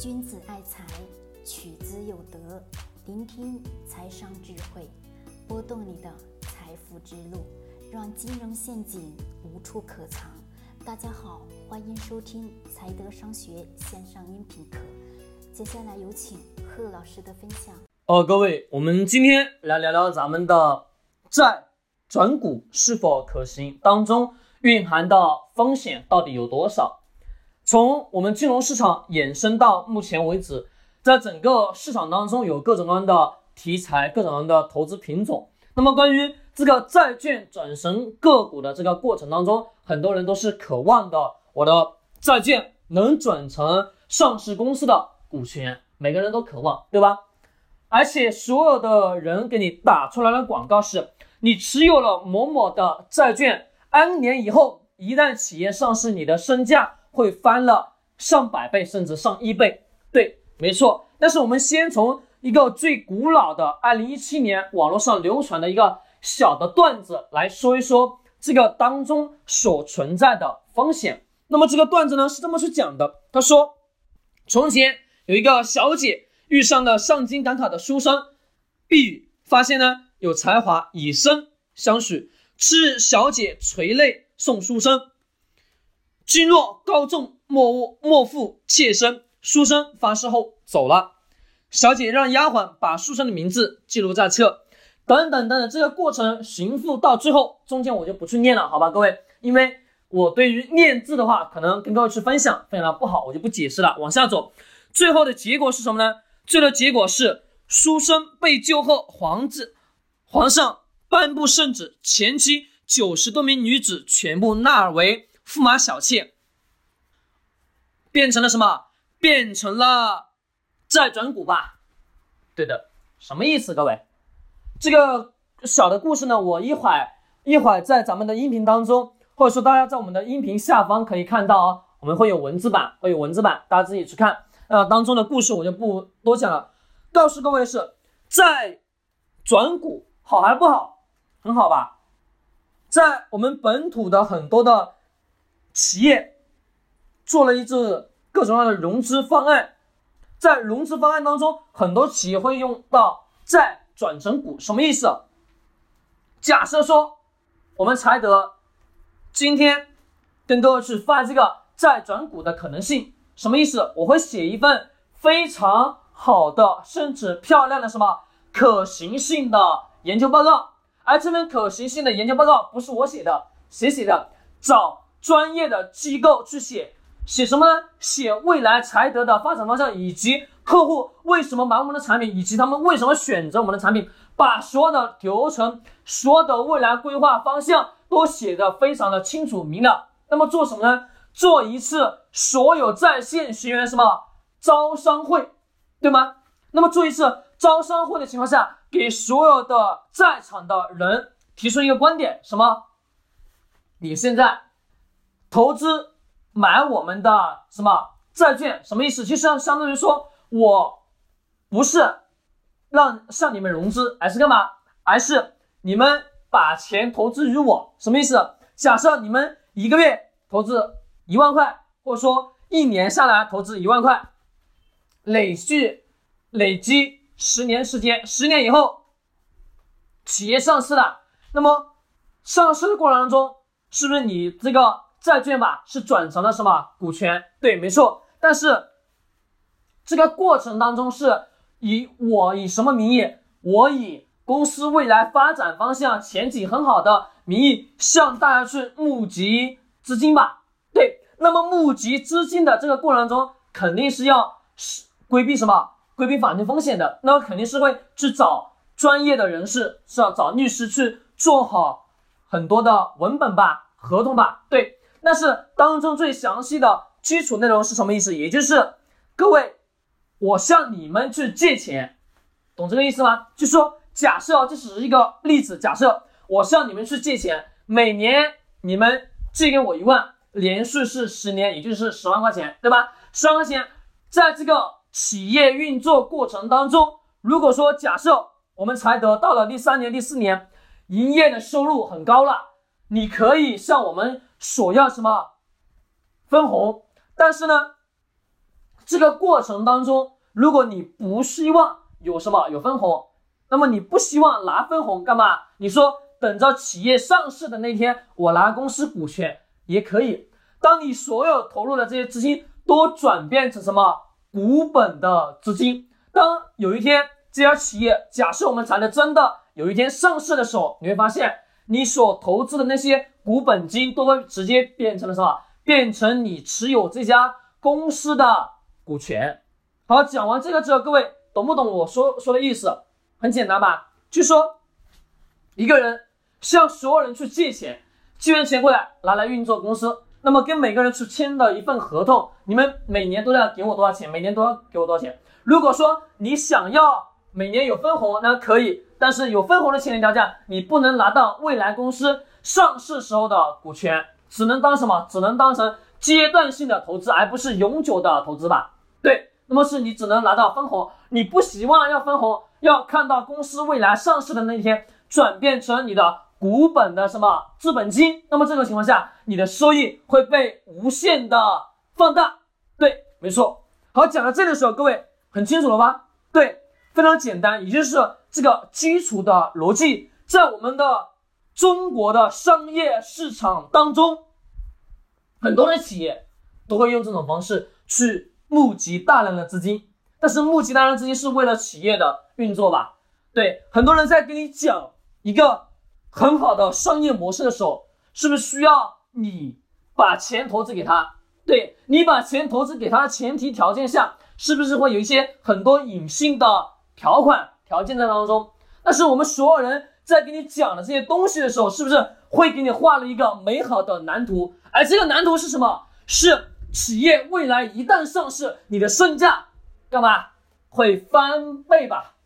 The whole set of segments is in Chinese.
君子爱财，取之有德。聆听财商智慧，拨动你的财富之路，让金融陷阱无处可藏。大家好，欢迎收听财德商学线上音频课。接下来有请贺老师的分享。哦，各位，我们今天来聊聊咱们的债转股是否可行，当中蕴含的风险到底有多少？从我们金融市场衍生到目前为止，在整个市场当中有各种各样的题材，各种各样的投资品种。那么关于这个债券转成个股的这个过程当中，很多人都是渴望的，我的债券能转成上市公司的股权，每个人都渴望，对吧？而且所有的人给你打出来的广告是，你持有了某某的债券，N 年以后，一旦企业上市，你的身价。会翻了上百倍，甚至上亿倍。对，没错。但是我们先从一个最古老的二零一七年网络上流传的一个小的段子来说一说这个当中所存在的风险。那么这个段子呢是这么去讲的：他说，从前有一个小姐遇上了上京赶考的书生碧宇，发现呢有才华，以身相许。次日，小姐垂泪送书生。君若高中，莫误莫负妾身。书生发誓后走了。小姐让丫鬟把书生的名字记录在册。等等等等，这个过程循复到最后，中间我就不去念了，好吧，各位，因为我对于念字的话，可能跟各位去分享分享的不好，我就不解释了。往下走，最后的结果是什么呢？最后的结果是书生被救后，皇子皇上颁布圣旨，前期九十多名女子全部纳为。驸马小妾变成了什么？变成了债转股吧？对的，什么意思？各位，这个小的故事呢，我一会儿一会儿在咱们的音频当中，或者说大家在我们的音频下方可以看到哦，我们会有文字版，会有文字版，大家自己去看。呃，当中的故事我就不多讲了。告诉各位是债转股好还是不好？很好吧？在我们本土的很多的。企业做了一次各种各样的融资方案，在融资方案当中，很多企业会用到债转成股，什么意思？假设说我们才德今天跟各位去发这个债转股的可能性，什么意思？我会写一份非常好的，甚至漂亮的什么可行性的研究报告，而这份可行性的研究报告不是我写的，谁写的？找。专业的机构去写写什么呢？写未来财德的发展方向，以及客户为什么买我们的产品，以及他们为什么选择我们的产品，把所有的流程、所有的未来规划方向都写得非常的清楚明了。那么做什么呢？做一次所有在线学员什么招商会，对吗？那么做一次招商会的情况下，给所有的在场的人提出一个观点：什么？你现在。投资买我们的什么债券？什么意思？其实相当于说，我不是让向你们融资，而是干嘛？而是你们把钱投资于我。什么意思？假设你们一个月投资一万块，或者说一年下来投资一万块，累计累积十年时间，十年以后企业上市了，那么上市的过程当中，是不是你这个？债券吧是转成了什么股权？对，没错。但是这个过程当中是以我以什么名义？我以公司未来发展方向前景很好的名义向大家去募集资金吧？对。那么募集资金的这个过程中，肯定是要是规避什么？规避法律风险的。那么肯定是会去找专业的人士，是要找律师去做好很多的文本吧、合同吧？对。但是当中最详细的基础内容是什么意思？也就是各位，我向你们去借钱，懂这个意思吗？就说假设这只是一个例子，假设我向你们去借钱，每年你们借给我一万，连续是十年，也就是十万块钱，对吧？十万块钱，在这个企业运作过程当中，如果说假设我们才得到了第三年、第四年，营业的收入很高了，你可以向我们。索要什么分红？但是呢，这个过程当中，如果你不希望有什么有分红，那么你不希望拿分红干嘛？你说等着企业上市的那天，我拿公司股权也可以。当你所有投入的这些资金都转变成什么股本的资金，当有一天这家企业假设我们谈的真的有一天上市的时候，你会发现你所投资的那些股本金都会直接变成了什么？变成你持有这家公司的股权。好，讲完这个之后，各位懂不懂我说说的意思？很简单吧？就说一个人向所有人去借钱，借完钱过来拿来运作公司，那么跟每个人去签的一份合同，你们每年都要给我多少钱？每年都要给我多少钱？如果说你想要每年有分红，那可以，但是有分红的前提条件，你不能拿到未来公司上市时候的股权。只能当什么？只能当成阶段性的投资，而不是永久的投资吧？对，那么是你只能拿到分红，你不希望要分红，要看到公司未来上市的那一天转变成你的股本的什么资本金？那么这种情况下，你的收益会被无限的放大。对，没错。好，讲到这的时候，各位很清楚了吧？对，非常简单，也就是这个基础的逻辑，在我们的。中国的商业市场当中，很多的企业都会用这种方式去募集大量的资金，但是募集大量资金是为了企业的运作吧？对，很多人在跟你讲一个很好的商业模式的时候，是不是需要你把钱投资给他？对你把钱投资给他的前提条件下，是不是会有一些很多隐性的条款条件在当中？但是我们所有人。在给你讲的这些东西的时候，是不是会给你画了一个美好的蓝图？而这个蓝图是什么？是企业未来一旦上市，你的身价干嘛会翻倍吧？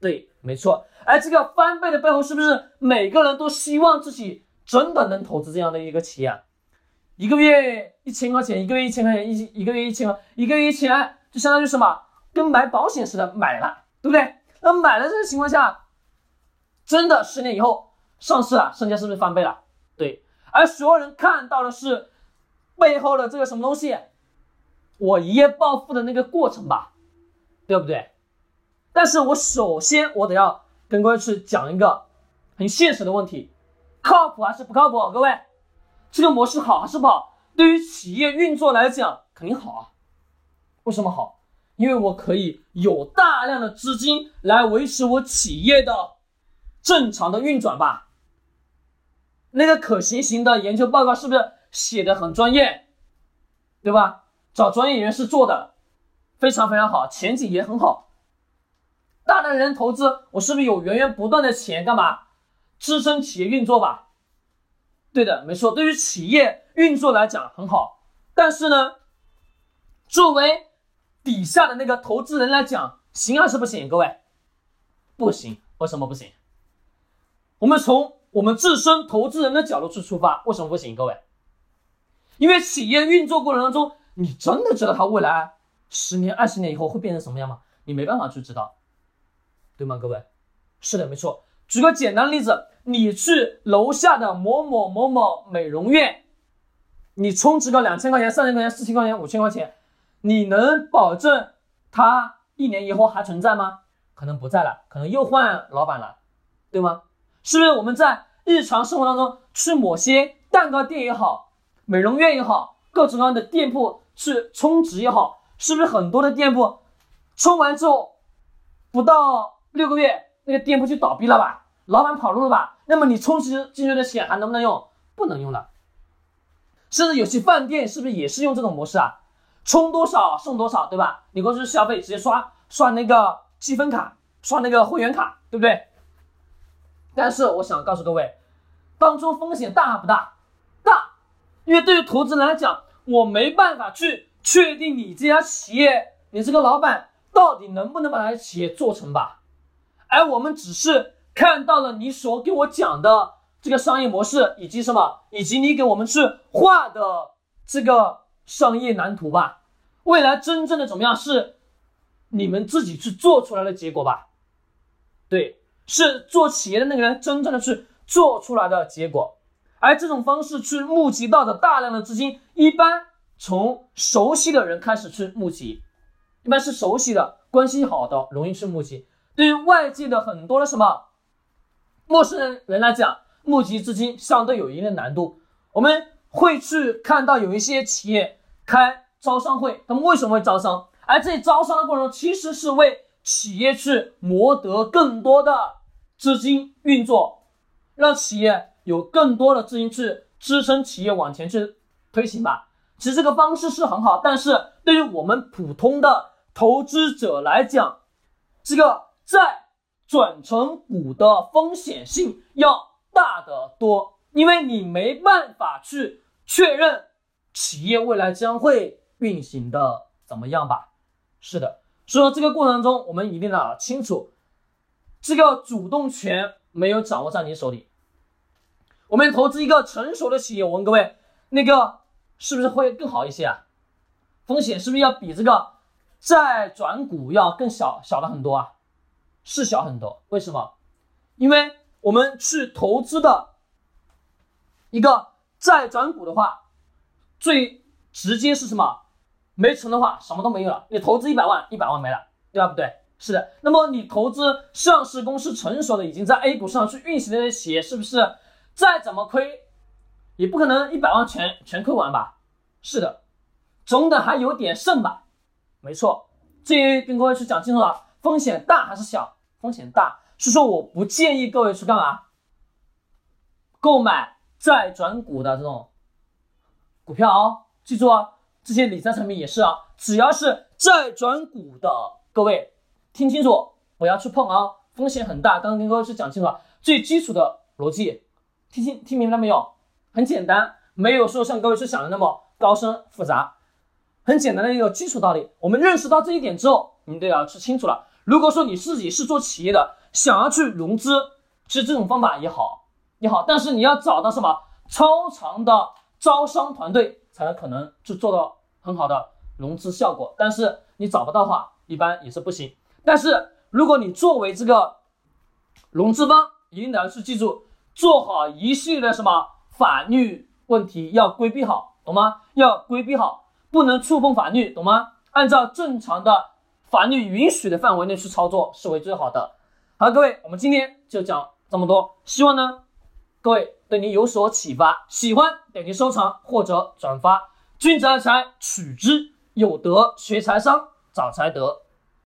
对，没错。而这个翻倍的背后，是不是每个人都希望自己真的能投资这样的一个企业？一个月一千块钱，一个月一千块钱，一一个月一千，一个月一千，就相当于什么？跟买保险似的买了，对不对？那买了这个情况下。真的十年以后上市了，身价是不是翻倍了？对，而所有人看到的是背后的这个什么东西，我一夜暴富的那个过程吧，对不对？但是我首先我得要跟各位去讲一个很现实的问题，靠谱还是不靠谱？各位，这个模式好还是不好？对于企业运作来讲，肯定好啊。为什么好？因为我可以有大量的资金来维持我企业的。正常的运转吧，那个可行型的研究报告是不是写的很专业，对吧？找专业人士做的非常非常好，前景也很好。大量人投资，我是不是有源源不断的钱干嘛支撑企业运作吧？对的，没错。对于企业运作来讲很好，但是呢，作为底下的那个投资人来讲，行还是不行？各位，不行。为什么不行？我们从我们自身投资人的角度去出发，为什么不行？各位，因为企业运作过程当中，你真的知道它未来十年、二十年以后会变成什么样吗？你没办法去知道，对吗？各位，是的，没错。举个简单的例子，你去楼下的某某某某美容院，你充值个两千块钱、三千块钱、四千块钱、五千块钱，你能保证它一年以后还存在吗？可能不在了，可能又换老板了，对吗？是不是我们在日常生活当中去某些蛋糕店也好，美容院也好，各种各样的店铺去充值也好，是不是很多的店铺充完之后不到六个月，那个店铺就倒闭了吧？老板跑路了吧？那么你充值进去的钱还能不能用？不能用了。甚至有些饭店是不是也是用这种模式啊？充多少送多少，对吧？你过去消费直接刷刷那个积分卡，刷那个会员卡，对不对？但是我想告诉各位，当中风险大不大？大，因为对于投资人来讲，我没办法去确定你这家企业，你这个老板到底能不能把他的企业做成吧？而我们只是看到了你所给我讲的这个商业模式，以及什么，以及你给我们去画的这个商业蓝图吧。未来真正的怎么样，是你们自己去做出来的结果吧？对。是做企业的那个人真正的去做出来的结果，而这种方式去募集到的大量的资金，一般从熟悉的人开始去募集，一般是熟悉的、关系好的，容易去募集。对于外界的很多的什么陌生人来讲，募集资金相对有一定的难度。我们会去看到有一些企业开招商会，他们为什么会招商？而这招商的过程，其实是为企业去谋得更多的资金运作，让企业有更多的资金去支撑企业往前去推行吧。其实这个方式是很好，但是对于我们普通的投资者来讲，这个债转成股的风险性要大得多，因为你没办法去确认企业未来将会运行的怎么样吧。是的，所以说这个过程中，我们一定要清楚，这个主动权没有掌握在你手里。我们投资一个成熟的企业，我问各位，那个是不是会更好一些啊？风险是不是要比这个债转股要更小小了很多啊？是小很多，为什么？因为我们去投资的一个债转股的话，最直接是什么？没成的话，什么都没有了。你投资一百万，一百万没了，对吧？不对，是的。那么你投资上市公司成熟的，已经在 A 股上去运行的企业，是不是再怎么亏，也不可能一百万全全亏完吧？是的，总得还有点剩吧？没错，这跟各位去讲清楚了，风险大还是小？风险大，是说我不建议各位去干嘛？购买债转股的这种股票哦，记住啊。这些理财产品也是啊，只要是债转股的，各位听清楚，不要去碰啊，风险很大。刚刚跟各位是讲清楚了，最基础的逻辑，听清听明白没有？很简单，没有说像各位是想的那么高深复杂，很简单的一个基础道理。我们认识到这一点之后，你都要去清楚了。如果说你自己是做企业的，想要去融资，其实这种方法也好，你好，但是你要找到什么超长的招商团队。才可能去做到很好的融资效果，但是你找不到的话，一般也是不行。但是如果你作为这个融资方，一定要去记住，做好一系列的什么法律问题要规避好，懂吗？要规避好，不能触碰法律，懂吗？按照正常的法律允许的范围内去操作是为最好的。好，各位，我们今天就讲这么多，希望呢，各位。对你有所启发，喜欢点击收藏或者转发。君子爱财，取之有德；学财商，找财德。